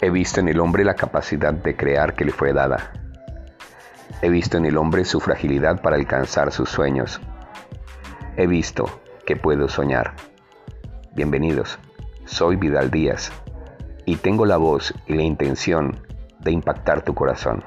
He visto en el hombre la capacidad de crear que le fue dada. He visto en el hombre su fragilidad para alcanzar sus sueños. He visto que puedo soñar. Bienvenidos, soy Vidal Díaz y tengo la voz y la intención de impactar tu corazón.